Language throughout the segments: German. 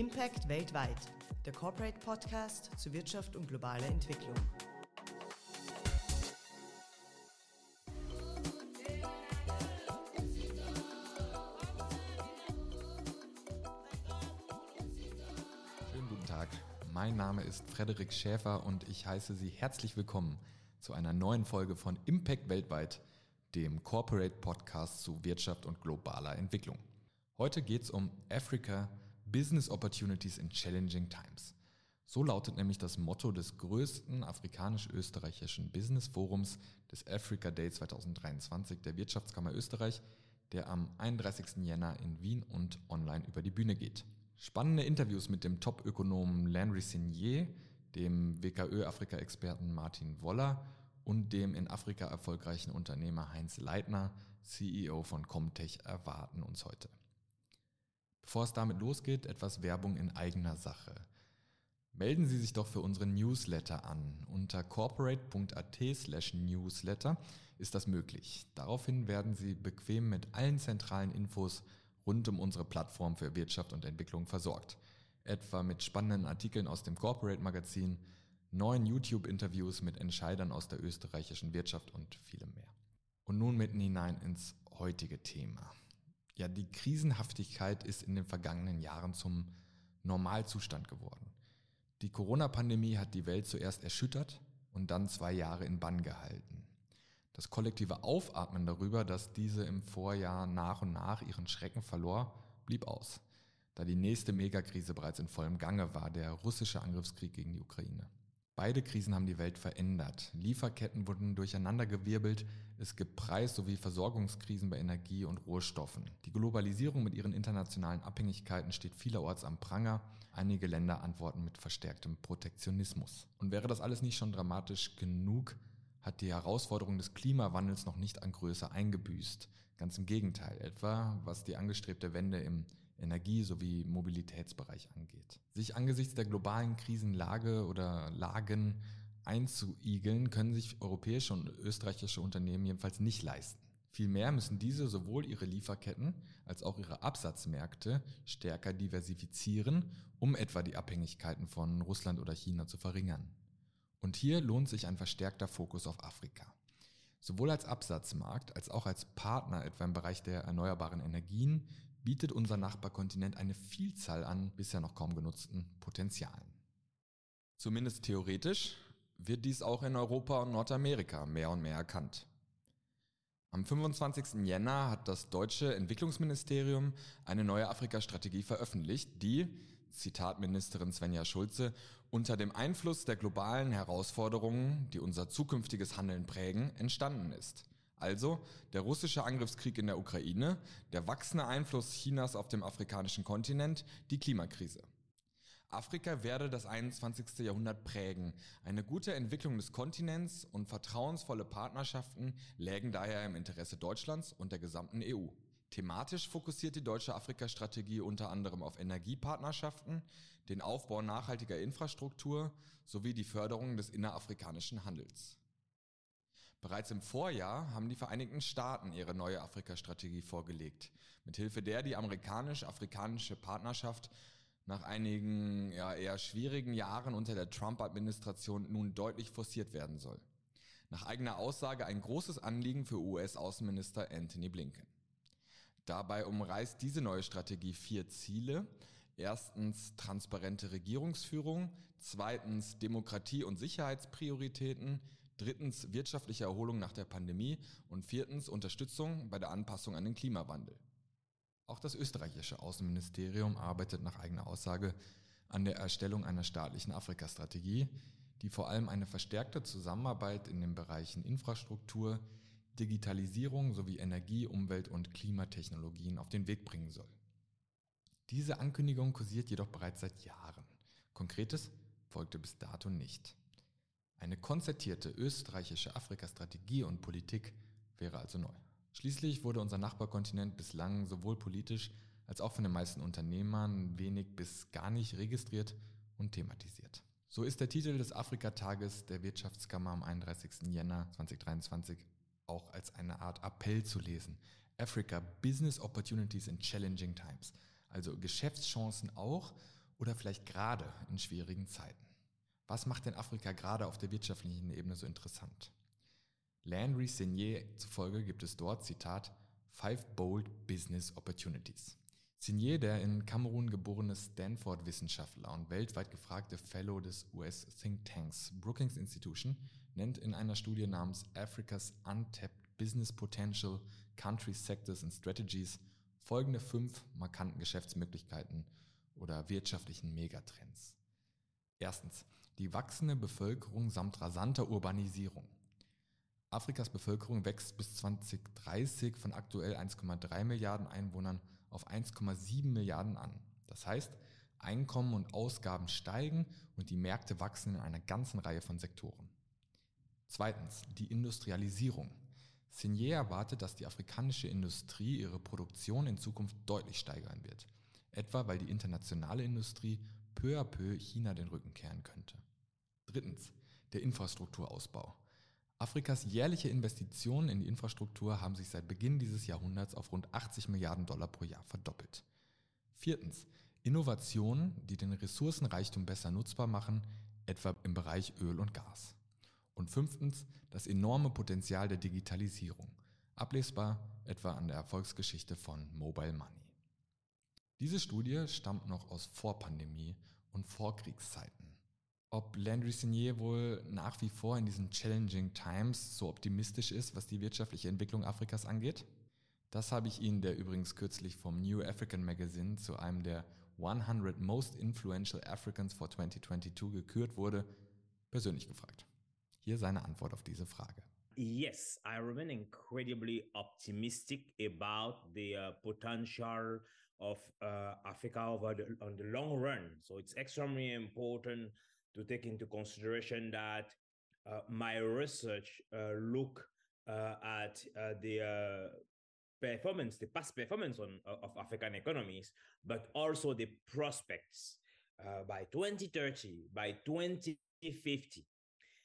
Impact weltweit, der Corporate Podcast zu Wirtschaft und globaler Entwicklung. Schönen guten Tag. Mein Name ist Frederik Schäfer und ich heiße Sie herzlich willkommen zu einer neuen Folge von Impact weltweit, dem Corporate Podcast zu Wirtschaft und globaler Entwicklung. Heute geht es um Africa Business Opportunities in Challenging Times. So lautet nämlich das Motto des größten afrikanisch-österreichischen Business Forums des Africa Day 2023 der Wirtschaftskammer Österreich, der am 31. Jänner in Wien und online über die Bühne geht. Spannende Interviews mit dem Top-Ökonomen Landry Signier, dem WKÖ-Afrika-Experten Martin Woller und dem in Afrika erfolgreichen Unternehmer Heinz Leitner, CEO von Comtech, erwarten uns heute. Bevor es damit losgeht, etwas Werbung in eigener Sache. Melden Sie sich doch für unseren Newsletter an. Unter corporate.at slash newsletter ist das möglich. Daraufhin werden Sie bequem mit allen zentralen Infos rund um unsere Plattform für Wirtschaft und Entwicklung versorgt. Etwa mit spannenden Artikeln aus dem Corporate Magazin, neuen YouTube-Interviews mit Entscheidern aus der österreichischen Wirtschaft und vielem mehr. Und nun mitten hinein ins heutige Thema. Ja, die Krisenhaftigkeit ist in den vergangenen Jahren zum Normalzustand geworden. Die Corona-Pandemie hat die Welt zuerst erschüttert und dann zwei Jahre in Bann gehalten. Das kollektive Aufatmen darüber, dass diese im Vorjahr nach und nach ihren Schrecken verlor, blieb aus, da die nächste Megakrise bereits in vollem Gange war, der russische Angriffskrieg gegen die Ukraine. Beide Krisen haben die Welt verändert. Lieferketten wurden durcheinandergewirbelt, es gibt Preis- sowie Versorgungskrisen bei Energie und Rohstoffen. Die Globalisierung mit ihren internationalen Abhängigkeiten steht vielerorts am Pranger. Einige Länder antworten mit verstärktem Protektionismus. Und wäre das alles nicht schon dramatisch genug, hat die Herausforderung des Klimawandels noch nicht an Größe eingebüßt. Ganz im Gegenteil, etwa was die angestrebte Wende im Energie- sowie Mobilitätsbereich angeht. Sich angesichts der globalen Krisenlage oder Lagen einzuigeln, können sich europäische und österreichische Unternehmen jedenfalls nicht leisten. Vielmehr müssen diese sowohl ihre Lieferketten als auch ihre Absatzmärkte stärker diversifizieren, um etwa die Abhängigkeiten von Russland oder China zu verringern. Und hier lohnt sich ein verstärkter Fokus auf Afrika. Sowohl als Absatzmarkt als auch als Partner etwa im Bereich der erneuerbaren Energien bietet unser Nachbarkontinent eine Vielzahl an bisher noch kaum genutzten Potenzialen. Zumindest theoretisch wird dies auch in Europa und Nordamerika mehr und mehr erkannt. Am 25. Jänner hat das deutsche Entwicklungsministerium eine neue Afrika-Strategie veröffentlicht, die, Zitat Ministerin Svenja Schulze, unter dem Einfluss der globalen Herausforderungen, die unser zukünftiges Handeln prägen, entstanden ist. Also der russische Angriffskrieg in der Ukraine, der wachsende Einfluss Chinas auf dem afrikanischen Kontinent, die Klimakrise. Afrika werde das 21. Jahrhundert prägen. Eine gute Entwicklung des Kontinents und vertrauensvolle Partnerschaften lägen daher im Interesse Deutschlands und der gesamten EU. Thematisch fokussiert die deutsche Afrika-Strategie unter anderem auf Energiepartnerschaften, den Aufbau nachhaltiger Infrastruktur sowie die Förderung des innerafrikanischen Handels. Bereits im Vorjahr haben die Vereinigten Staaten ihre neue Afrika-Strategie vorgelegt, mithilfe der die amerikanisch-afrikanische Partnerschaft nach einigen ja, eher schwierigen Jahren unter der Trump-Administration nun deutlich forciert werden soll. Nach eigener Aussage ein großes Anliegen für US-Außenminister Anthony Blinken. Dabei umreißt diese neue Strategie vier Ziele. Erstens transparente Regierungsführung, zweitens Demokratie- und Sicherheitsprioritäten, drittens wirtschaftliche Erholung nach der Pandemie und viertens Unterstützung bei der Anpassung an den Klimawandel. Auch das österreichische Außenministerium arbeitet nach eigener Aussage an der Erstellung einer staatlichen Afrika-Strategie, die vor allem eine verstärkte Zusammenarbeit in den Bereichen Infrastruktur, Digitalisierung sowie Energie-, Umwelt- und Klimatechnologien auf den Weg bringen soll. Diese Ankündigung kursiert jedoch bereits seit Jahren. Konkretes folgte bis dato nicht. Eine konzertierte österreichische Afrika-Strategie und Politik wäre also neu. Schließlich wurde unser Nachbarkontinent bislang sowohl politisch als auch von den meisten Unternehmern wenig bis gar nicht registriert und thematisiert. So ist der Titel des Afrikatages der Wirtschaftskammer am 31. Jänner 2023 auch als eine Art Appell zu lesen. Africa Business Opportunities in Challenging Times. Also Geschäftschancen auch oder vielleicht gerade in schwierigen Zeiten. Was macht denn Afrika gerade auf der wirtschaftlichen Ebene so interessant? Landry Signier zufolge gibt es dort, Zitat, Five Bold Business Opportunities. Signier, der in Kamerun geborene Stanford-Wissenschaftler und weltweit gefragte Fellow des US-Thinktanks Brookings Institution, nennt in einer Studie namens Africa's Untapped Business Potential, Country Sectors and Strategies folgende fünf markanten Geschäftsmöglichkeiten oder wirtschaftlichen Megatrends. Erstens, die wachsende Bevölkerung samt rasanter Urbanisierung. Afrikas Bevölkerung wächst bis 2030 von aktuell 1,3 Milliarden Einwohnern auf 1,7 Milliarden an. Das heißt, Einkommen und Ausgaben steigen und die Märkte wachsen in einer ganzen Reihe von Sektoren. Zweitens, die Industrialisierung. Signier erwartet, dass die afrikanische Industrie ihre Produktion in Zukunft deutlich steigern wird, etwa weil die internationale Industrie peu à peu China den Rücken kehren könnte. Drittens, der Infrastrukturausbau. Afrikas jährliche Investitionen in die Infrastruktur haben sich seit Beginn dieses Jahrhunderts auf rund 80 Milliarden Dollar pro Jahr verdoppelt. Viertens. Innovationen, die den Ressourcenreichtum besser nutzbar machen, etwa im Bereich Öl und Gas. Und fünftens. Das enorme Potenzial der Digitalisierung, ablesbar etwa an der Erfolgsgeschichte von Mobile Money. Diese Studie stammt noch aus Vorpandemie und Vorkriegszeiten. Ob Landry Signier wohl nach wie vor in diesen challenging times so optimistisch ist, was die wirtschaftliche Entwicklung Afrikas angeht? Das habe ich ihn, der übrigens kürzlich vom New African Magazine zu einem der 100 Most Influential Africans for 2022 gekürt wurde, persönlich gefragt. Hier seine Antwort auf diese Frage. Yes, I remain incredibly optimistic about the uh, potential of uh, Africa over the, on the long run. So it's extremely important to take into consideration that uh, my research uh, look uh, at uh, the uh, performance, the past performance on, of African economies, but also the prospects by 2030, by 2050.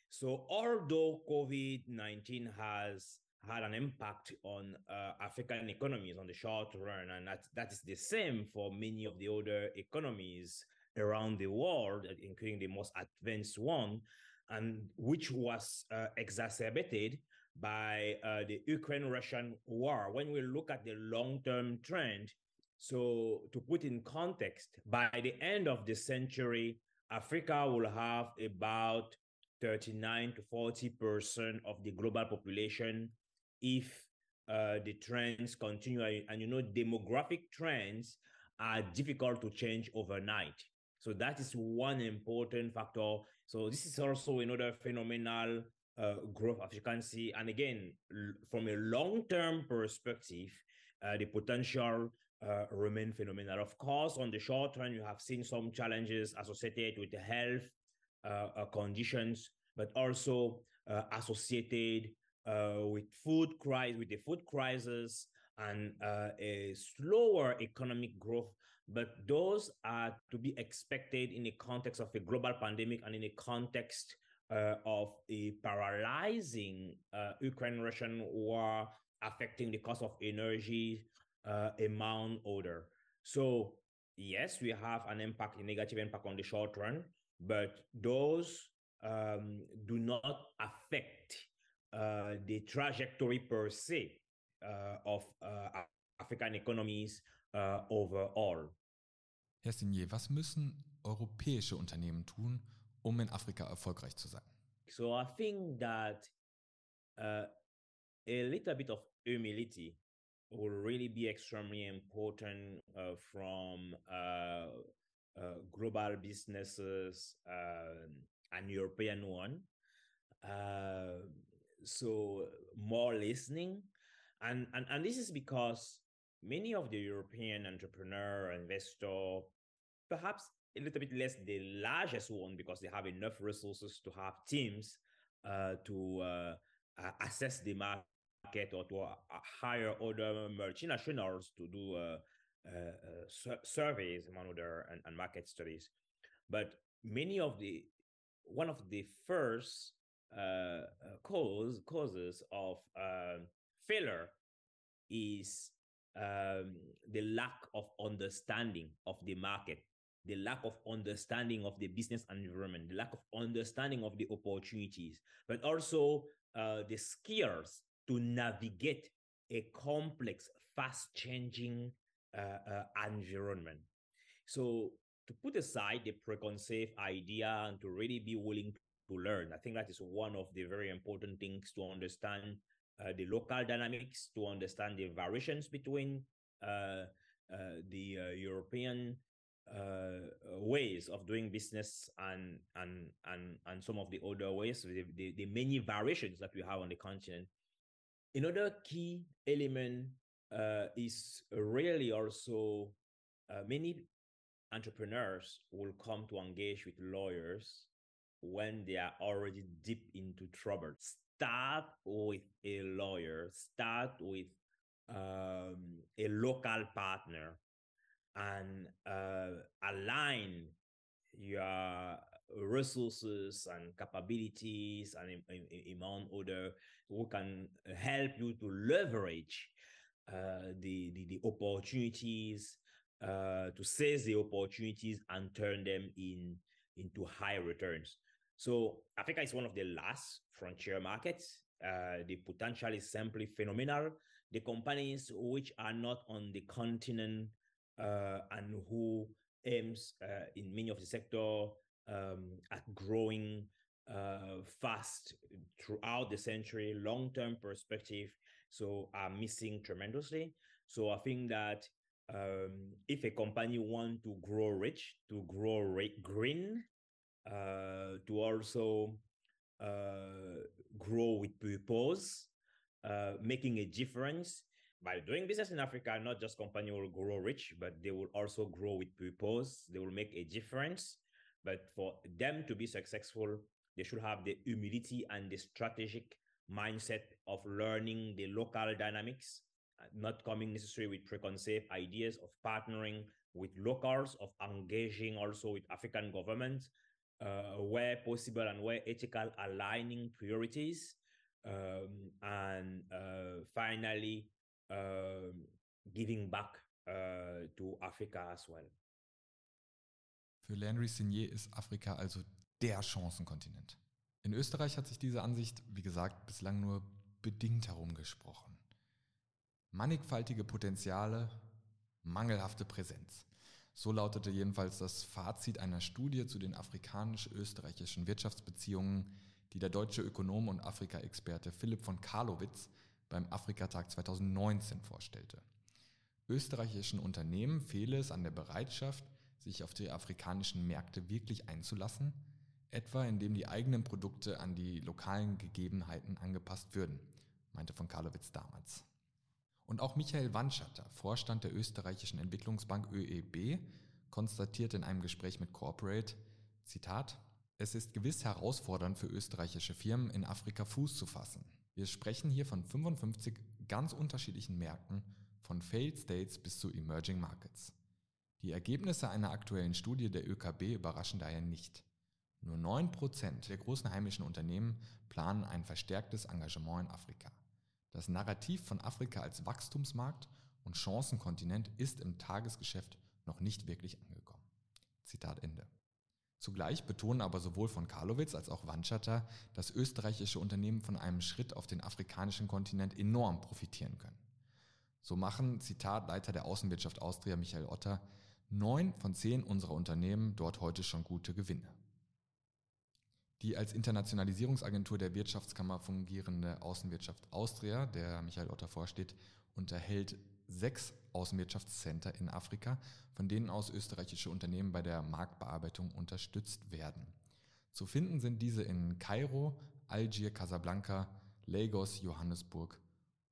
So although COVID-19 has had an impact on uh, African economies on the short run, and that, that is the same for many of the other economies around the world, including the most advanced one, and which was uh, exacerbated by uh, the Ukraine-Russian war. When we look at the long-term trend, so to put in context, by the end of the century, Africa will have about 39 to 40 percent of the global population if uh, the trends continue. And you know, demographic trends are difficult to change overnight. So that is one important factor. So this is also another phenomenal uh, growth see. And again, from a long-term perspective, uh, the potential uh, remain phenomenal. Of course, on the short run, you have seen some challenges associated with the health uh, uh, conditions, but also uh, associated with food crisis, with the food crisis and a slower economic growth but those are to be expected in the context of a global pandemic and in the context uh, of a paralyzing uh, Ukraine-Russian war affecting the cost of energy uh, among other. So yes, we have an impact, a negative impact on the short run, but those um, do not affect uh, the trajectory per se uh, of uh, African economies uh, overall. Herr Signier, was müssen europäische Unternehmen tun, um in Afrika erfolgreich zu sein? So I think that uh, a little bit of humility will really be extremely important uh, from uh, uh global businesses uh, and European one. Uh, so more listening, and, and and this is because many of the European entrepreneur, investor, perhaps a little bit less the largest one because they have enough resources to have teams uh, to uh, assess the market or to uh, hire other multinationals to do uh, uh, uh, surveys among other and, and, market studies. But many of the one of the first cause causes of failure is um, the lack of understanding of the market. the lack of understanding of the business environment, the lack of understanding of the opportunities, but also uh, the skills to navigate a complex, fast changing uh, uh, environment. So, to put aside the preconceived idea and to really be willing to learn, I think that is one of the very important things to understand uh, the local dynamics, to understand the variations between uh, uh, the uh, European ways of doing business and and and and some of the other ways, the, the, the many variations that we have on the continent. Another key element uh, is really also uh, many entrepreneurs will come to engage with lawyers when they are already deep into trouble. Start with a lawyer, start with um, a local partner, and uh, align your resources and capabilities and among other who can help you to leverage uh, the, the, the opportunities uh, to seize the opportunities and turn them in into high returns. So Africa is one of the last frontier markets. Uh, the potential is simply phenomenal. The companies which are not on the continent uh, and who aims uh, in many of the sector um, at growing uh, fast throughout the century, long-term perspective, so are missing tremendously. So I think that um, if a company want to grow rich, to grow rate green, to also uh, grow with purpose, uh, making a difference by doing business in Africa, not just company will grow rich, but they will also grow with purpose. They will make a difference. But for them to be successful, they should have the humility and the strategic mindset of learning the local dynamics, uh, not coming necessarily with preconceived ideas of partnering with locals, of engaging also with African governments, uh, where possible and where ethical, aligning priorities. Um, and uh, finally, um, giving back uh, to Africa as well. Für Landry Signier ist Afrika also der Chancenkontinent. In Österreich hat sich diese Ansicht, wie gesagt, bislang nur bedingt herumgesprochen. Mannigfaltige Potenziale, mangelhafte Präsenz. So lautete jedenfalls das Fazit einer Studie zu den afrikanisch-österreichischen Wirtschaftsbeziehungen, die der deutsche Ökonom und Afrika-Experte Philipp von Karlowitz beim Afrikatag 2019 vorstellte. Österreichischen Unternehmen fehle es an der Bereitschaft, sich auf die afrikanischen Märkte wirklich einzulassen, etwa indem die eigenen Produkte an die lokalen Gegebenheiten angepasst würden, meinte von Karlowitz damals. Und auch Michael Wandschatter, Vorstand der österreichischen Entwicklungsbank ÖEB, konstatierte in einem Gespräch mit Corporate, Zitat, es ist gewiss herausfordernd für österreichische Firmen in Afrika Fuß zu fassen. Wir sprechen hier von 55 ganz unterschiedlichen Märkten, von Failed States bis zu Emerging Markets. Die Ergebnisse einer aktuellen Studie der ÖKB überraschen daher nicht. Nur 9% der großen heimischen Unternehmen planen ein verstärktes Engagement in Afrika. Das Narrativ von Afrika als Wachstumsmarkt und Chancenkontinent ist im Tagesgeschäft noch nicht wirklich angekommen. Zitat Ende. Zugleich betonen aber sowohl von Karlowitz als auch Wandschatter, dass österreichische Unternehmen von einem Schritt auf den afrikanischen Kontinent enorm profitieren können. So machen, Zitat Leiter der Außenwirtschaft Austria Michael Otter, neun von zehn unserer Unternehmen dort heute schon gute Gewinne. Die als Internationalisierungsagentur der Wirtschaftskammer fungierende Außenwirtschaft Austria, der Michael Otter vorsteht, unterhält sechs Außenwirtschaftscenter in Afrika, von denen aus österreichische Unternehmen bei der Marktbearbeitung unterstützt werden. Zu finden sind diese in Kairo, Algier, Casablanca, Lagos, Johannesburg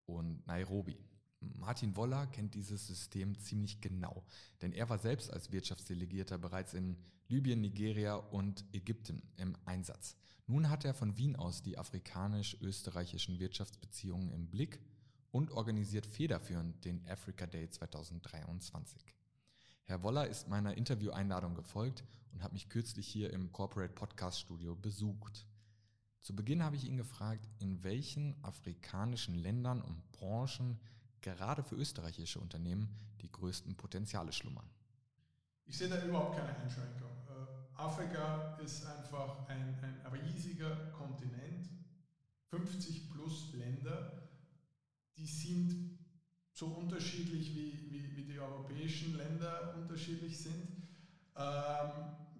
und Nairobi. Martin Woller kennt dieses System ziemlich genau, denn er war selbst als Wirtschaftsdelegierter bereits in Libyen, Nigeria und Ägypten im Einsatz. Nun hat er von Wien aus die afrikanisch-österreichischen Wirtschaftsbeziehungen im Blick und organisiert federführend den Africa Day 2023. Herr Woller ist meiner Intervieweinladung gefolgt und hat mich kürzlich hier im Corporate Podcast Studio besucht. Zu Beginn habe ich ihn gefragt, in welchen afrikanischen Ländern und Branchen gerade für österreichische Unternehmen die größten Potenziale schlummern. Ich sehe da überhaupt keine Einschränkung. Äh, Afrika ist einfach ein, ein riesiger Kontinent, 50 plus Länder, die sind so unterschiedlich wie, wie, wie die europäischen Länder unterschiedlich sind. Ähm,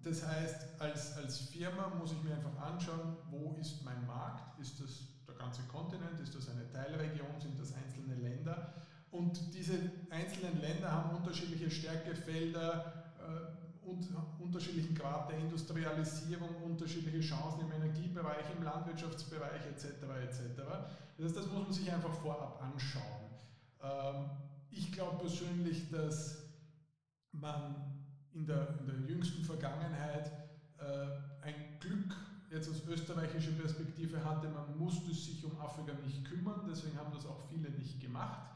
das heißt, als, als Firma muss ich mir einfach anschauen, wo ist mein Markt? Ist das der ganze Kontinent? Ist das eine Teilregion? Sind das einzelne Länder? Und diese einzelnen Länder haben unterschiedliche Stärkefelder und unterschiedlichen Grad der Industrialisierung, unterschiedliche Chancen im Energiebereich, im Landwirtschaftsbereich etc. etc. Das heißt, das muss man sich einfach vorab anschauen. Ähm, ich glaube persönlich, dass man in der, in der jüngsten Vergangenheit äh, ein Glück jetzt aus österreichischer Perspektive hatte, man musste sich um Afrika nicht kümmern, deswegen haben das auch viele nicht gemacht.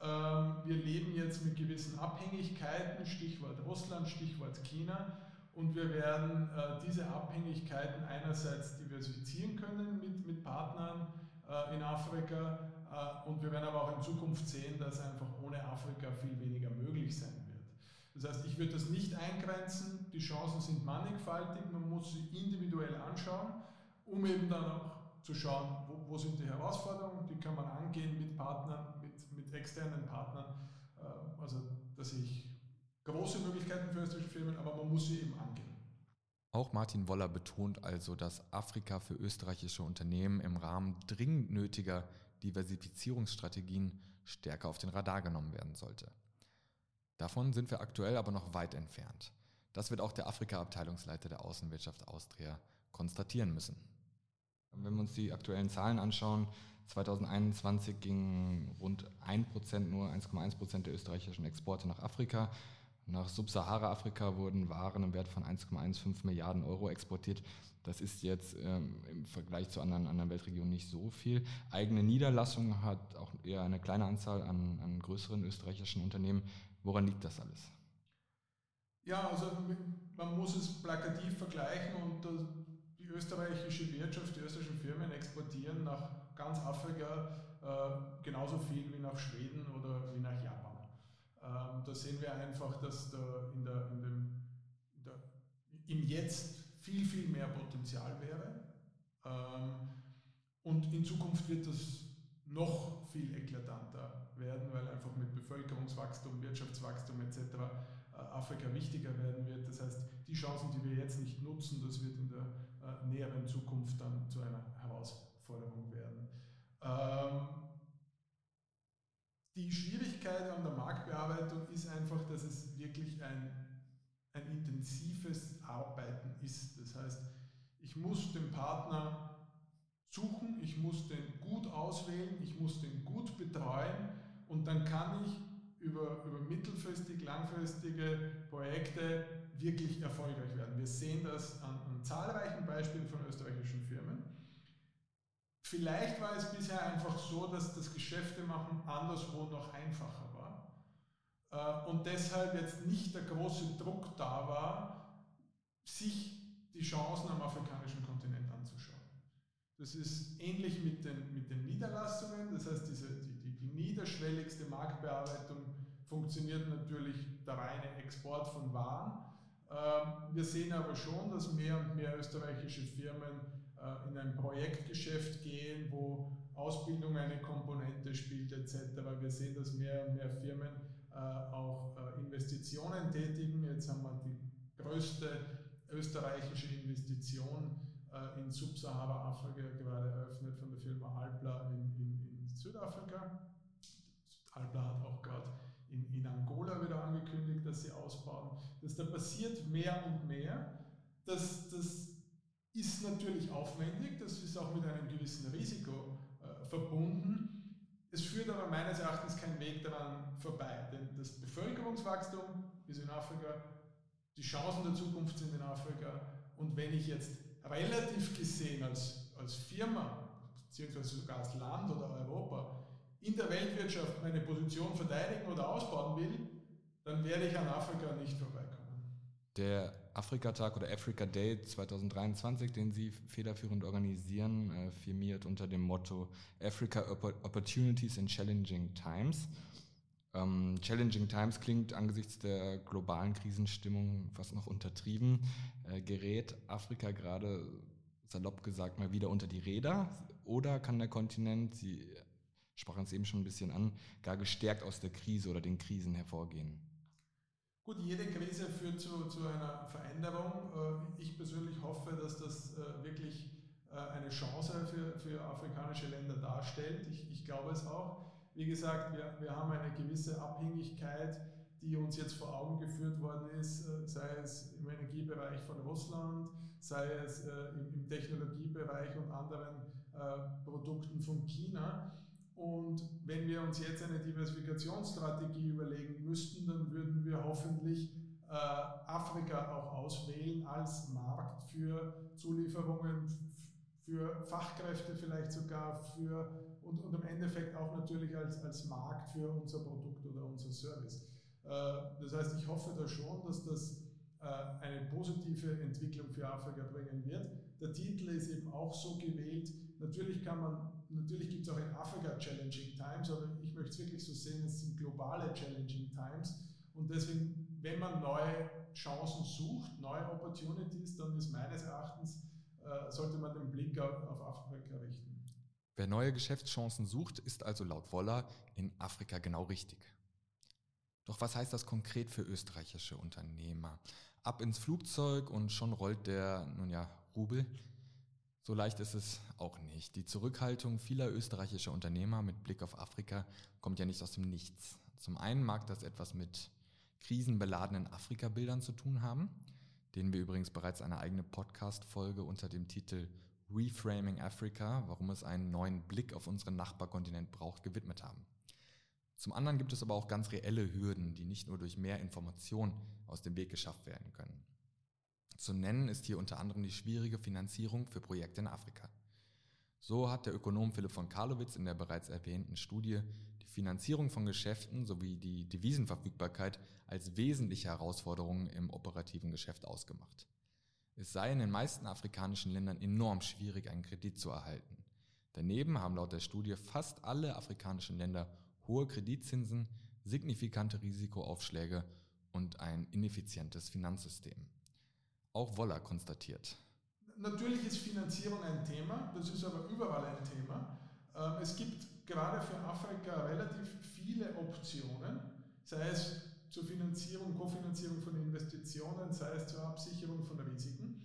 Ähm, wir leben jetzt mit gewissen Abhängigkeiten, Stichwort Russland, Stichwort China, und wir werden äh, diese Abhängigkeiten einerseits diversifizieren können mit, mit Partnern äh, in Afrika, äh, und wir werden aber auch in Zukunft sehen, dass einfach ohne Afrika viel weniger möglich sein wird. Das heißt, ich würde das nicht eingrenzen, die Chancen sind mannigfaltig, man muss sie individuell anschauen, um eben dann auch zu schauen, wo, wo sind die Herausforderungen, die kann man angehen mit Partnern, mit, externen Partnern. Äh, also da sehe ich große Möglichkeiten für österreichische Firmen, aber man muss sie eben angehen. Auch Martin Woller betont also, dass Afrika für österreichische Unternehmen im Rahmen dringend nötiger Diversifizierungsstrategien stärker auf den Radar genommen werden sollte. Davon sind wir aktuell aber noch weit entfernt. Das wird auch der Afrika-Abteilungsleiter der Außenwirtschaft Austria konstatieren müssen. Wenn wir uns die aktuellen Zahlen anschauen, 2021 gingen rund 1%, nur 1,1% der österreichischen Exporte nach Afrika. Nach Subsahara-Afrika wurden Waren im Wert von 1,15 Milliarden Euro exportiert. Das ist jetzt ähm, im Vergleich zu anderen, anderen Weltregionen nicht so viel. Eigene Niederlassung hat auch eher eine kleine Anzahl an, an größeren österreichischen Unternehmen. Woran liegt das alles? Ja, also man muss es plakativ vergleichen und die österreichische Wirtschaft, die österreichischen Firmen exportieren nach ganz Afrika äh, genauso viel wie nach Schweden oder wie nach Japan. Ähm, da sehen wir einfach, dass da in der, in dem, in der, im Jetzt viel, viel mehr Potenzial wäre. Ähm, und in Zukunft wird das noch viel eklatanter werden, weil einfach mit Bevölkerungswachstum, Wirtschaftswachstum etc. Äh, Afrika wichtiger werden wird. Das heißt, die Chancen, die wir jetzt nicht nutzen, das wird in der äh, näheren Zukunft dann zu einer Herausforderung werden. Ähm, die Schwierigkeit an der Marktbearbeitung ist einfach, dass es wirklich ein, ein intensives Arbeiten ist. Das heißt, ich muss den Partner suchen, ich muss den gut auswählen, ich muss den gut betreuen und dann kann ich über, über mittelfristig, langfristige Projekte wirklich erfolgreich werden. Wir sehen das an, an zahlreichen Beispielen von österreichischen Firmen. Vielleicht war es bisher einfach so, dass das Geschäftemachen anderswo noch einfacher war äh, und deshalb jetzt nicht der große Druck da war, sich die Chancen am afrikanischen Kontinent anzuschauen. Das ist ähnlich mit den, mit den Niederlassungen, das heißt, diese, die, die, die niederschwelligste Marktbearbeitung funktioniert natürlich der reine Export von Waren. Ähm, wir sehen aber schon, dass mehr und mehr österreichische Firmen in ein Projektgeschäft gehen, wo Ausbildung eine Komponente spielt etc. Wir sehen, dass mehr und mehr Firmen äh, auch äh, Investitionen tätigen. Jetzt haben wir die größte österreichische Investition in Subsahara-Afrika gerade eröffnet von der Firma Alpla in, in, in Südafrika. Alpla hat auch gerade in, in, Angola wieder angekündigt, dass sie ausbauen. Das da passiert mehr und mehr. Das, das ist natürlich aufwendig, das ist auch mit einem gewissen Risiko äh, verbunden. Es führt aber meines Erachtens kein Weg daran vorbei, denn das Bevölkerungswachstum ist in Afrika, die Chancen der Zukunft sind in Afrika und wenn ich jetzt relativ gesehen als, als Firma, beziehungsweise sogar als Land oder Europa, in der Weltwirtschaft meine Position verteidigen oder ausbauen will, dann werde ich an Afrika nicht vorbeikommen. Der Afrika-Tag oder Africa Day 2023, den Sie federführend organisieren, äh, firmiert unter dem Motto Africa Opportunities in Challenging Times. Ähm, challenging Times klingt angesichts der globalen Krisenstimmung fast noch untertrieben. Äh, gerät Afrika gerade, salopp gesagt, mal wieder unter die Räder? Oder kann der Kontinent, Sie sprachen es eben schon ein bisschen an, gar gestärkt aus der Krise oder den Krisen hervorgehen? Gut, jede Krise führt zu, zu einer Veränderung. Äh, ich persönlich hoffe, dass das äh, wirklich äh, eine Chance für, für afrikanische Länder darstellt. Ich, ich glaube es auch. Wie gesagt, wir, wir haben eine gewisse Abhängigkeit, die uns jetzt vor Augen geführt worden ist, sei es im Energiebereich von Russland, sei es äh, im Technologiebereich und anderen Produkten von China. Und wenn wir uns jetzt eine Diversifikationsstrategie überlegen müssten, dann würden wir hoffentlich Afrika auch auswählen als Markt für Zulieferungen, für Fachkräfte vielleicht sogar, für und, und im Endeffekt auch natürlich als, als Markt für unser Produkt oder unser Service. Äh, das heißt, ich hoffe da schon, dass das äh, eine positive Entwicklung für Afrika bringen wird. Der Titel ist eben auch so gewählt. Natürlich kann man, natürlich gibt es auch in Afrika Challenging Times, aber ich möchte es wirklich so sehen, es sind globale Challenging Times. Und deswegen, wenn man neue Chancen sucht, neue Opportunities, dann ist meines Erachtens, äh, sollte man den Blick auf, Afrika richten. Wer neue Geschäftschancen sucht, ist also laut Woller in Afrika genau richtig. Doch was heißt das konkret für österreichische Unternehmer? Ab ins Flugzeug und schon rollt der, nun ja, Rubel. So leicht ist es auch nicht. Die Zurückhaltung vieler österreichischer Unternehmer mit Blick auf Afrika kommt ja nicht aus dem Nichts. Zum einen mag das etwas mit krisenbeladenen Afrika-Bildern zu tun haben, denen wir übrigens bereits eine eigene Podcast-Folge unter dem Titel Reframing Africa, warum es einen neuen Blick auf unseren Nachbarkontinent braucht, gewidmet haben. Zum anderen gibt es aber auch ganz reelle Hürden, die nicht nur durch mehr Information aus dem Weg geschafft werden können. Zu nennen ist hier unter anderem die schwierige Finanzierung für Projekte in Afrika. So hat der Ökonom Philipp von Karlowitz in der bereits erwähnten Studie die Finanzierung von Geschäften sowie die Devisenverfügbarkeit als wesentliche Herausforderungen im operativen Geschäft ausgemacht. Es sei in den meisten afrikanischen Ländern enorm schwierig, einen Kredit zu erhalten. Daneben haben laut der Studie fast alle afrikanischen Länder hohe Kreditzinsen, signifikante Risikoaufschläge und ein ineffizientes Finanzsystem. Auch Woller konstatiert. Natürlich ist Finanzierung ein Thema, das ist aber überall ein Thema. Ähm, es gibt gerade für Afrika relativ viele Optionen, sei es zur Finanzierung, Kofinanzierung von Investitionen, sei es zur Absicherung von Risiken.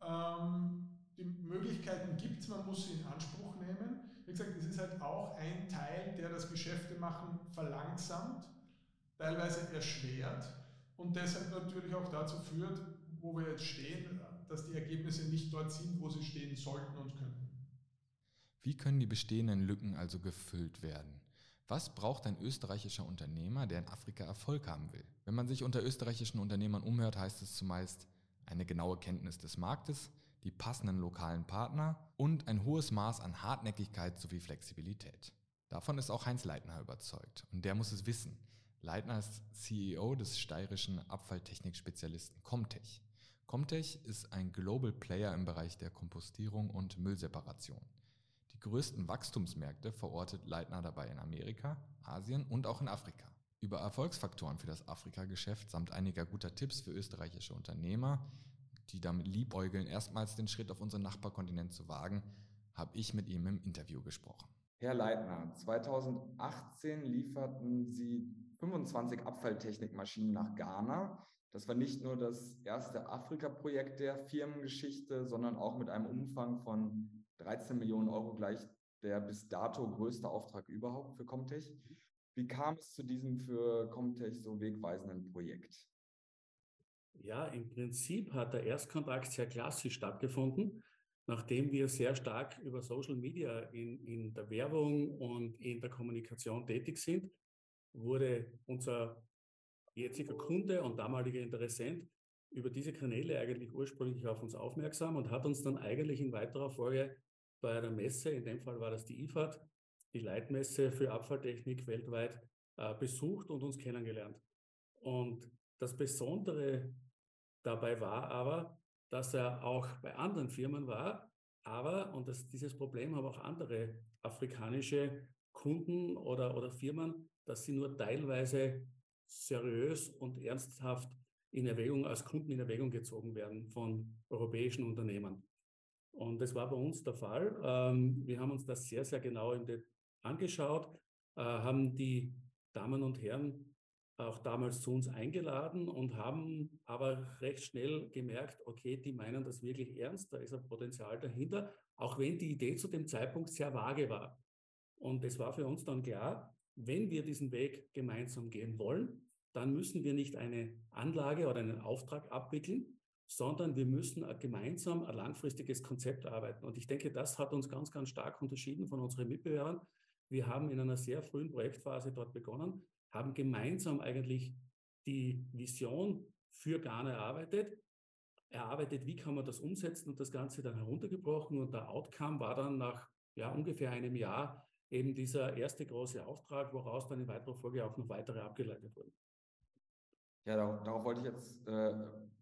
Ähm, die Möglichkeiten gibt es, man muss sie in Anspruch nehmen. Wie gesagt, es ist halt auch ein Teil, der das Geschäftemachen verlangsamt, teilweise erschwert und deshalb natürlich auch dazu führt, wo wir jetzt stehen, dass die Ergebnisse nicht dort sind, wo sie stehen sollten und könnten. Wie können die bestehenden Lücken also gefüllt werden? Was braucht ein österreichischer Unternehmer, der in Afrika Erfolg haben will? Wenn man sich unter österreichischen Unternehmern umhört, heißt es zumeist eine genaue Kenntnis des Marktes, die passenden lokalen Partner und ein hohes Maß an Hartnäckigkeit sowie Flexibilität. Davon ist auch Heinz Leitner überzeugt und der muss es wissen. Leitner ist CEO des steirischen Abfalltechnik-Spezialisten Comtech. Comtech ist ein Global Player im Bereich der Kompostierung und Müllseparation. Die größten Wachstumsmärkte verortet Leitner dabei in Amerika, Asien und auch in Afrika. Über Erfolgsfaktoren für das Afrika-Geschäft samt einiger guter Tipps für österreichische Unternehmer, die damit liebäugeln, erstmals den Schritt auf unseren Nachbarkontinent zu wagen, habe ich mit ihm im Interview gesprochen. Herr Leitner, 2018 lieferten Sie 25 Abfalltechnikmaschinen nach Ghana. Das war nicht nur das erste Afrika-Projekt der Firmengeschichte, sondern auch mit einem Umfang von 13 Millionen Euro gleich der bis dato größte Auftrag überhaupt für Comtech. Wie kam es zu diesem für Comtech so wegweisenden Projekt? Ja, im Prinzip hat der Erstkontakt sehr klassisch stattgefunden, nachdem wir sehr stark über Social Media in, in der Werbung und in der Kommunikation tätig sind, wurde unser jetziger Kunde und damaliger Interessent über diese Kanäle eigentlich ursprünglich auf uns aufmerksam und hat uns dann eigentlich in weiterer Folge bei einer Messe, in dem Fall war das die IFAD, die Leitmesse für Abfalltechnik weltweit, äh, besucht und uns kennengelernt. Und das Besondere dabei war aber, dass er auch bei anderen Firmen war, aber, und das, dieses Problem haben auch andere afrikanische Kunden oder, oder Firmen, dass sie nur teilweise seriös und ernsthaft in Erwägung, als Kunden in Erwägung gezogen werden von europäischen Unternehmen. Und das war bei uns der Fall. Ähm, wir haben uns das sehr, sehr genau angeschaut, äh, haben die Damen und Herren auch damals zu uns eingeladen und haben aber recht schnell gemerkt, okay, die meinen das wirklich ernst, da ist ein Potenzial dahinter, auch wenn die Idee zu dem Zeitpunkt sehr vage war. Und es war für uns dann klar, wenn wir diesen Weg gemeinsam gehen wollen, dann müssen wir nicht eine Anlage oder einen Auftrag abwickeln, sondern wir müssen gemeinsam ein langfristiges Konzept arbeiten. Und ich denke, das hat uns ganz, ganz stark unterschieden von unseren Mitbewerbern. Wir haben in einer sehr frühen Projektphase dort begonnen, haben gemeinsam eigentlich die Vision für Ghana erarbeitet, erarbeitet, wie kann man das umsetzen und das Ganze dann heruntergebrochen. Und der Outcome war dann nach ja, ungefähr einem Jahr eben dieser erste große Auftrag, woraus dann in weiterer Folge auch noch weitere abgeleitet wurden. Ja, darauf, darauf wollte ich jetzt äh,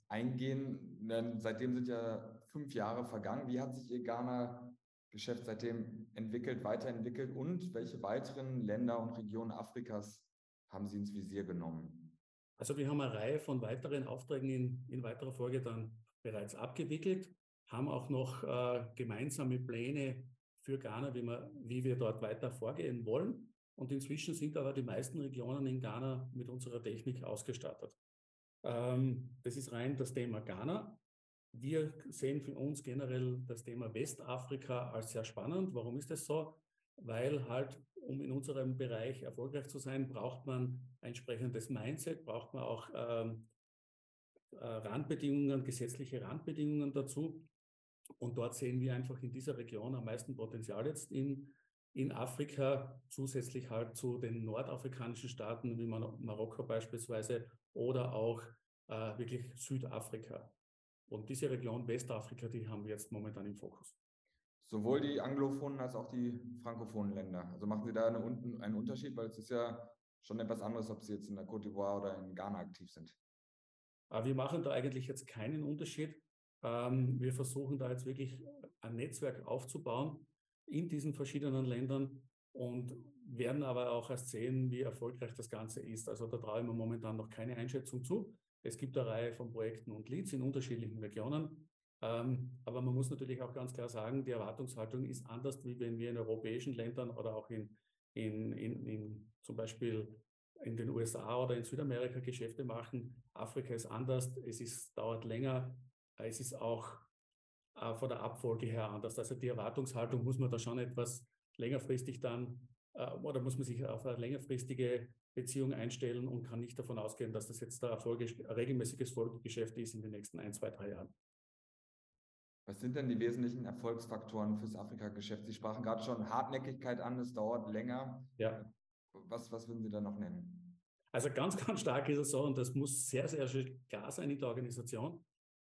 eingehen, denn seitdem sind ja fünf Jahre vergangen. Wie hat sich Ihr Ghana-Geschäft seitdem entwickelt, weiterentwickelt und welche weiteren Länder und Regionen Afrikas haben Sie ins Visier genommen? Also wir haben eine Reihe von weiteren Aufträgen in, in weiterer Folge dann bereits abgewickelt, haben auch noch äh, gemeinsame Pläne für Ghana, wie wir, wie wir dort weiter vorgehen wollen. Und inzwischen sind aber die meisten Regionen in Ghana mit unserer Technik ausgestattet. Ähm, das ist rein das Thema Ghana. Wir sehen für uns generell das Thema Westafrika als sehr spannend. Warum ist das so? Weil halt, um in unserem Bereich erfolgreich zu sein, braucht man ein entsprechendes Mindset, braucht man auch ähm, äh, Randbedingungen, gesetzliche Randbedingungen dazu. Und dort sehen wir einfach in dieser Region am meisten Potenzial jetzt in, in Afrika, zusätzlich halt zu den nordafrikanischen Staaten wie Marokko beispielsweise oder auch äh, wirklich Südafrika. Und diese Region Westafrika, die haben wir jetzt momentan im Fokus. Sowohl die anglophonen als auch die frankophonen Länder. Also machen Sie da eine, einen Unterschied, weil es ist ja schon etwas anderes, ob Sie jetzt in der Côte d'Ivoire oder in Ghana aktiv sind. Aber wir machen da eigentlich jetzt keinen Unterschied. Ähm, wir versuchen da jetzt wirklich ein Netzwerk aufzubauen, in diesen verschiedenen Ländern und werden aber auch erst sehen, wie erfolgreich das Ganze ist. Also da traue ich mir momentan noch keine Einschätzung zu. Es gibt eine Reihe von Projekten und Leads in unterschiedlichen Regionen. Ähm, aber man muss natürlich auch ganz klar sagen, die Erwartungshaltung ist anders, wie wenn wir in europäischen Ländern oder auch in, in, in, in zum Beispiel in den USA oder in Südamerika Geschäfte machen. Afrika ist anders, es ist, dauert länger, es ist auch äh, von der Abfolge her anders. Also die Erwartungshaltung muss man da schon etwas längerfristig dann äh, oder muss man sich auf eine längerfristige Beziehung einstellen und kann nicht davon ausgehen, dass das jetzt ein, regelmäßiges Folgegeschäft ist in den nächsten ein, zwei, drei Jahren. Was sind denn die wesentlichen Erfolgsfaktoren fürs Afrika-Geschäft? Sie sprachen gerade schon Hartnäckigkeit an, es dauert länger. Ja. Was, was würden Sie da noch nennen? Also ganz, ganz stark ist es so, und das muss sehr, sehr klar sein in der Organisation.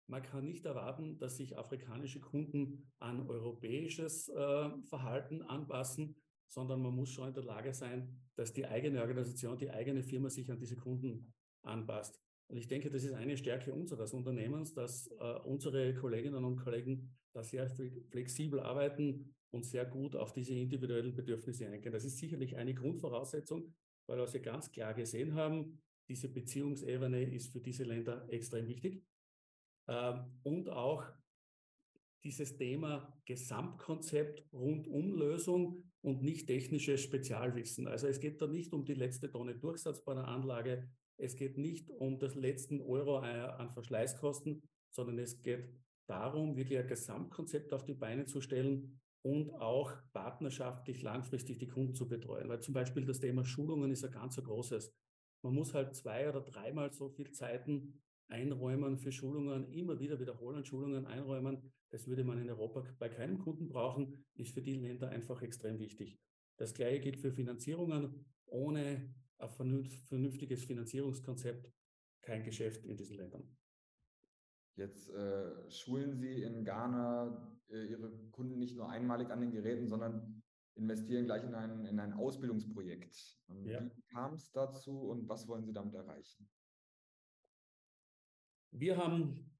Man kann nicht erwarten, dass sich afrikanische Kunden an europäisches äh, Verhalten anpassen, sondern man muss schon in der Lage sein, dass die eigene Organisation, die eigene Firma sich an diese Kunden anpasst. Und ich denke, das ist eine Stärke unseres Unternehmens, dass äh, unsere Kolleginnen und Kollegen da sehr flexibel arbeiten und sehr gut auf diese individuellen Bedürfnisse eingehen. Das ist sicherlich eine Grundvoraussetzung, weil wir ganz klar gesehen haben, diese Beziehungsebene ist für diese Länder extrem wichtig. Ähm, und auch dieses Thema Gesamtkonzept, Rundumlösung und nicht technisches Spezialwissen. Also es geht da nicht um die letzte Tonne durchsatzbarer Anlage, es geht nicht um das letzten Euro äh, an Verschleißkosten, sondern es geht darum, wirklich ein Gesamtkonzept auf die Beine zu stellen und auch partnerschaftlich langfristig die Kunden zu betreuen. Weil zum Beispiel das Thema Schulungen ist ein ganz so großes. Man muss halt zwei oder dreimal so viel Zeiten einräumen für Schulungen, immer wieder wiederholen, Schulungen einräumen. Das würde man in Europa bei keinem Kunden brauchen, ist für die Länder einfach extrem wichtig. Das gleiche gilt für Finanzierungen. Ohne ein vernünftiges Finanzierungskonzept kein Geschäft in diesen Ländern. Jetzt äh, schulen Sie in Ghana äh, Ihre Kunden nicht nur einmalig an den Geräten, sondern investieren gleich in ein, in ein Ausbildungsprojekt. Ja. Wie kam es dazu und was wollen Sie damit erreichen? Wir haben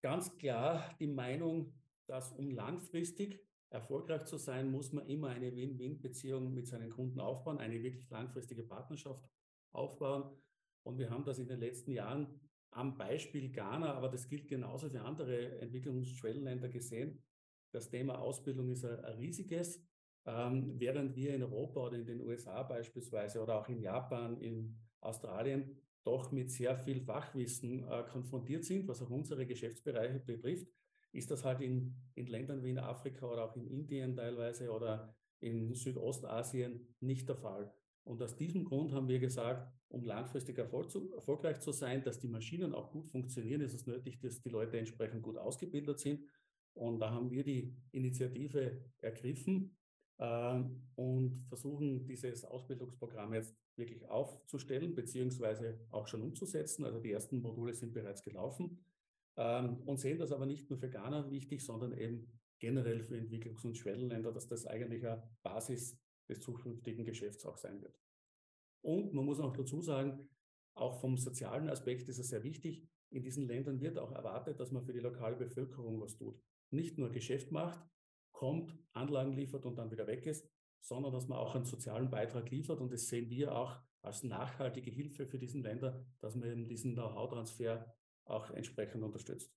ganz klar die Meinung, dass um langfristig erfolgreich zu sein, muss man immer eine Win-Win-Beziehung mit seinen Kunden aufbauen, eine wirklich langfristige Partnerschaft aufbauen. Und wir haben das in den letzten Jahren am Beispiel Ghana, aber das gilt genauso für andere Entwicklungsschwellenländer gesehen. Das Thema Ausbildung ist ein, riesiges, ähm, während wir in Europa oder in den USA beispielsweise oder auch in Japan, in Australien doch mit sehr viel Fachwissen äh, konfrontiert sind, was auch unsere Geschäftsbereiche betrifft, ist das halt in, in Ländern wie in Afrika oder auch in Indien teilweise oder in Südostasien nicht der Fall. Und aus diesem Grund haben wir gesagt, um langfristig erfolg zu, erfolgreich zu sein, dass die Maschinen auch gut funktionieren, ist es nötig, dass die Leute entsprechend gut ausgebildet sind. Und da haben wir die Initiative ergriffen äh, und versuchen, dieses Ausbildungsprogramm jetzt wirklich aufzustellen, beziehungsweise auch schon umzusetzen. Also die ersten Module sind bereits gelaufen ähm, und sehen das aber nicht nur für Ghana wichtig, sondern eben generell für Entwicklungs- und Schwellenländer, dass das eigentlich eine Basis des zukünftigen Geschäfts auch sein wird. Und man muss auch dazu sagen, auch vom sozialen Aspekt ist es sehr wichtig. In diesen Ländern wird auch erwartet, dass man für die lokale Bevölkerung was tut. Nicht nur Geschäft macht, kommt, Anlagen liefert und dann wieder weg ist, sondern dass man auch einen sozialen Beitrag liefert. Und das sehen wir auch als nachhaltige Hilfe für diesen Länder, dass man eben diesen Know-how-Transfer auch entsprechend unterstützt.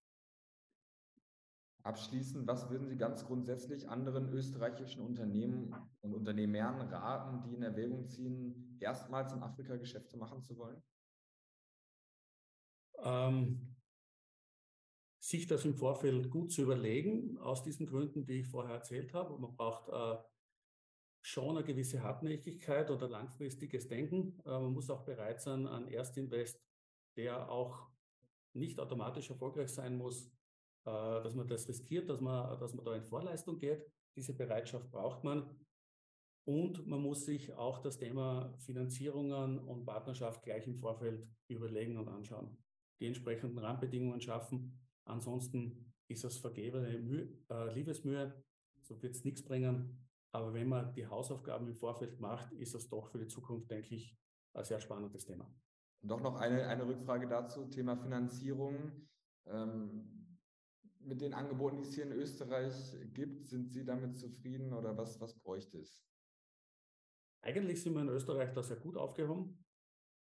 Abschließend, was würden Sie ganz grundsätzlich anderen österreichischen Unternehmen und Unternehmern raten, die in Erwägung ziehen, erstmals in Afrika Geschäfte machen zu wollen? Ähm, sich das im Vorfeld gut zu überlegen, aus diesen Gründen, die ich vorher erzählt habe. Man braucht äh, schon eine gewisse Hartnäckigkeit oder langfristiges Denken. Äh, man muss auch bereit sein, an Erstinvest, der auch nicht automatisch erfolgreich sein muss, äh, dass man das riskiert, dass man, dass man da in Vorleistung geht. Diese Bereitschaft braucht man. Und man muss sich auch das Thema Finanzierungen und Partnerschaft gleich im Vorfeld überlegen und anschauen. Die entsprechenden Rahmenbedingungen schaffen, Ansonsten ist es vergebene Mühe, äh, Liebesmühe, so wird es nichts bringen. Aber wenn man die Hausaufgaben im Vorfeld macht, ist das doch für die Zukunft, denke ich, ein sehr spannendes Thema. Doch noch eine, eine Rückfrage dazu, Thema Finanzierung. Ähm, mit den Angeboten, die es hier in Österreich gibt, sind Sie damit zufrieden oder was, was bräuchte es? Eigentlich sind wir in Österreich da sehr gut aufgehoben.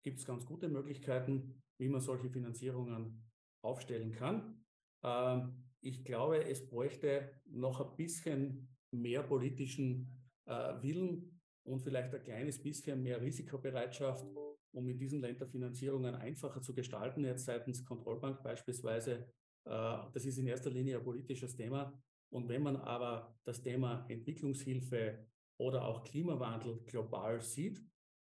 Gibt es ganz gute Möglichkeiten, wie man solche Finanzierungen aufstellen kann. Ähm, ich glaube, es bräuchte noch ein bisschen mehr politischen äh, Willen und vielleicht ein kleines bisschen mehr Risikobereitschaft, um in diesen Länderfinanzierungen einfacher zu gestalten, jetzt seitens Kontrollbank beispielsweise. Äh, das ist in erster Linie ein politisches Thema. Und wenn man aber das Thema Entwicklungshilfe oder auch Klimawandel global sieht,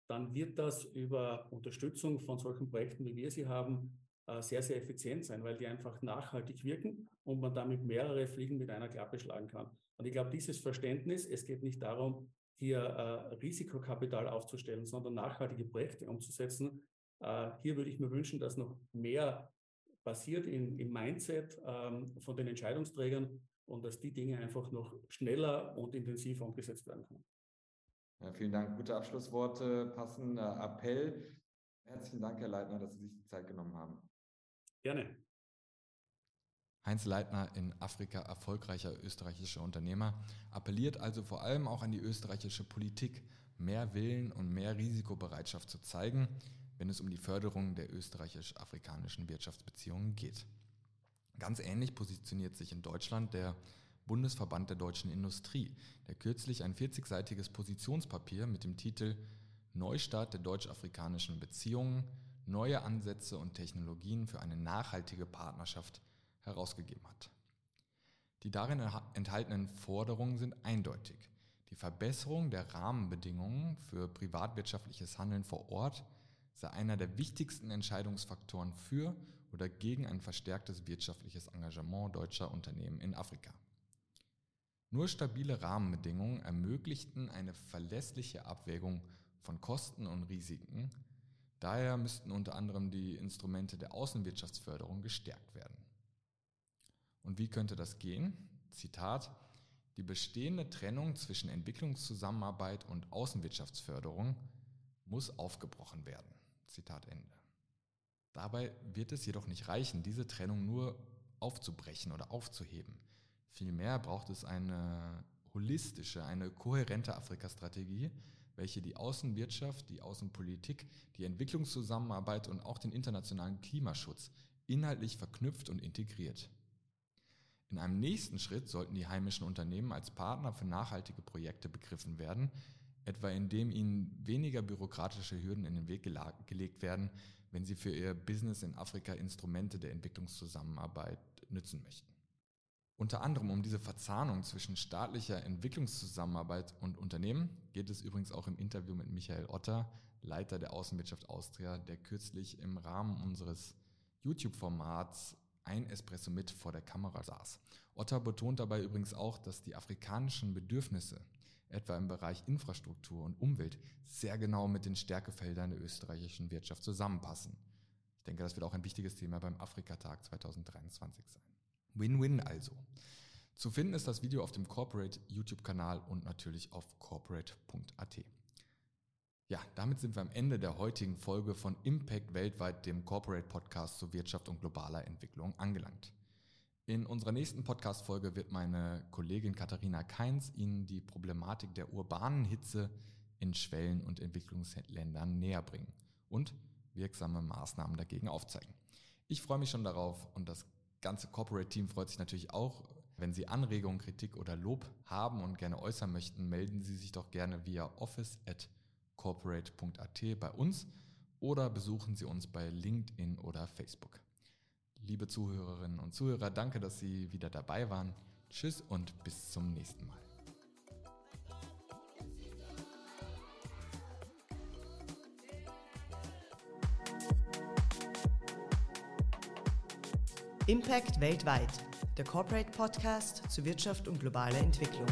dann wird das über Unterstützung von solchen Projekten, wie wir sie haben, äh, sehr, sehr effizient sein, weil die einfach nachhaltig wirken und man damit mehrere Fliegen mit einer Klappe schlagen kann. Und ich glaube, dieses Verständnis, es geht nicht darum, hier äh, Risikokapital aufzustellen, sondern nachhaltige Projekte umzusetzen. Äh, hier würde ich mir wünschen, dass noch mehr passiert in, im Mindset ähm, von den Entscheidungsträgern und dass die Dinge einfach noch schneller und intensiver umgesetzt werden können. Ja, vielen Dank. Gute Abschlussworte, passender Appell. Herzlichen Dank, Herr Leitner, dass Sie sich die Zeit genommen haben. Gerne. Heinz Leitner, in Afrika erfolgreicher österreichischer Unternehmer, appelliert also vor allem auch an die österreichische Politik, mehr Willen und mehr Risikobereitschaft zu zeigen, wenn es um die Förderung der österreichisch-afrikanischen Wirtschaftsbeziehungen geht. Ganz ähnlich positioniert sich in Deutschland der Bundesverband der deutschen Industrie, der kürzlich ein 40-seitiges Positionspapier mit dem Titel Neustart der deutsch-afrikanischen Beziehungen neue Ansätze und Technologien für eine nachhaltige Partnerschaft herausgegeben hat. Die darin enthaltenen Forderungen sind eindeutig. Die Verbesserung der Rahmenbedingungen für privatwirtschaftliches Handeln vor Ort sei einer der wichtigsten Entscheidungsfaktoren für oder gegen ein verstärktes wirtschaftliches Engagement deutscher Unternehmen in Afrika. Nur stabile Rahmenbedingungen ermöglichten eine verlässliche Abwägung von Kosten und Risiken Daher müssten unter anderem die Instrumente der Außenwirtschaftsförderung gestärkt werden. Und wie könnte das gehen? Zitat, die bestehende Trennung zwischen Entwicklungszusammenarbeit und Außenwirtschaftsförderung muss aufgebrochen werden. Zitat Ende. Dabei wird es jedoch nicht reichen, diese Trennung nur aufzubrechen oder aufzuheben. Vielmehr braucht es eine holistische, eine kohärente Afrika-Strategie, welche die Außenwirtschaft, die Außenpolitik, die Entwicklungszusammenarbeit und auch den internationalen Klimaschutz inhaltlich verknüpft und integriert. In einem nächsten Schritt sollten die heimischen Unternehmen als Partner für nachhaltige Projekte begriffen werden, etwa indem ihnen weniger bürokratische Hürden in den Weg gelegt werden, wenn sie für ihr Business in Afrika Instrumente der Entwicklungszusammenarbeit nützen möchten. Unter anderem um diese Verzahnung zwischen staatlicher Entwicklungszusammenarbeit und Unternehmen geht es übrigens auch im Interview mit Michael Otter, Leiter der Außenwirtschaft Austria, der kürzlich im Rahmen unseres YouTube-Formats ein Espresso mit vor der Kamera saß. Otter betont dabei übrigens auch, dass die afrikanischen Bedürfnisse, etwa im Bereich Infrastruktur und Umwelt, sehr genau mit den Stärkefeldern der österreichischen Wirtschaft zusammenpassen. Ich denke, das wird auch ein wichtiges Thema beim Afrikatag 2023 sein. Win-win also. Zu finden ist das Video auf dem Corporate YouTube-Kanal und natürlich auf corporate.at. Ja, damit sind wir am Ende der heutigen Folge von Impact weltweit, dem Corporate Podcast zur Wirtschaft und globaler Entwicklung angelangt. In unserer nächsten Podcast-Folge wird meine Kollegin Katharina Keins Ihnen die Problematik der urbanen Hitze in Schwellen- und Entwicklungsländern näher bringen und wirksame Maßnahmen dagegen aufzeigen. Ich freue mich schon darauf und das ganze Corporate-Team freut sich natürlich auch. Wenn Sie Anregungen, Kritik oder Lob haben und gerne äußern möchten, melden Sie sich doch gerne via office@corporate.at bei uns oder besuchen Sie uns bei LinkedIn oder Facebook. Liebe Zuhörerinnen und Zuhörer, danke, dass Sie wieder dabei waren. Tschüss und bis zum nächsten Mal. Impact weltweit, der Corporate Podcast zu Wirtschaft und globaler Entwicklung.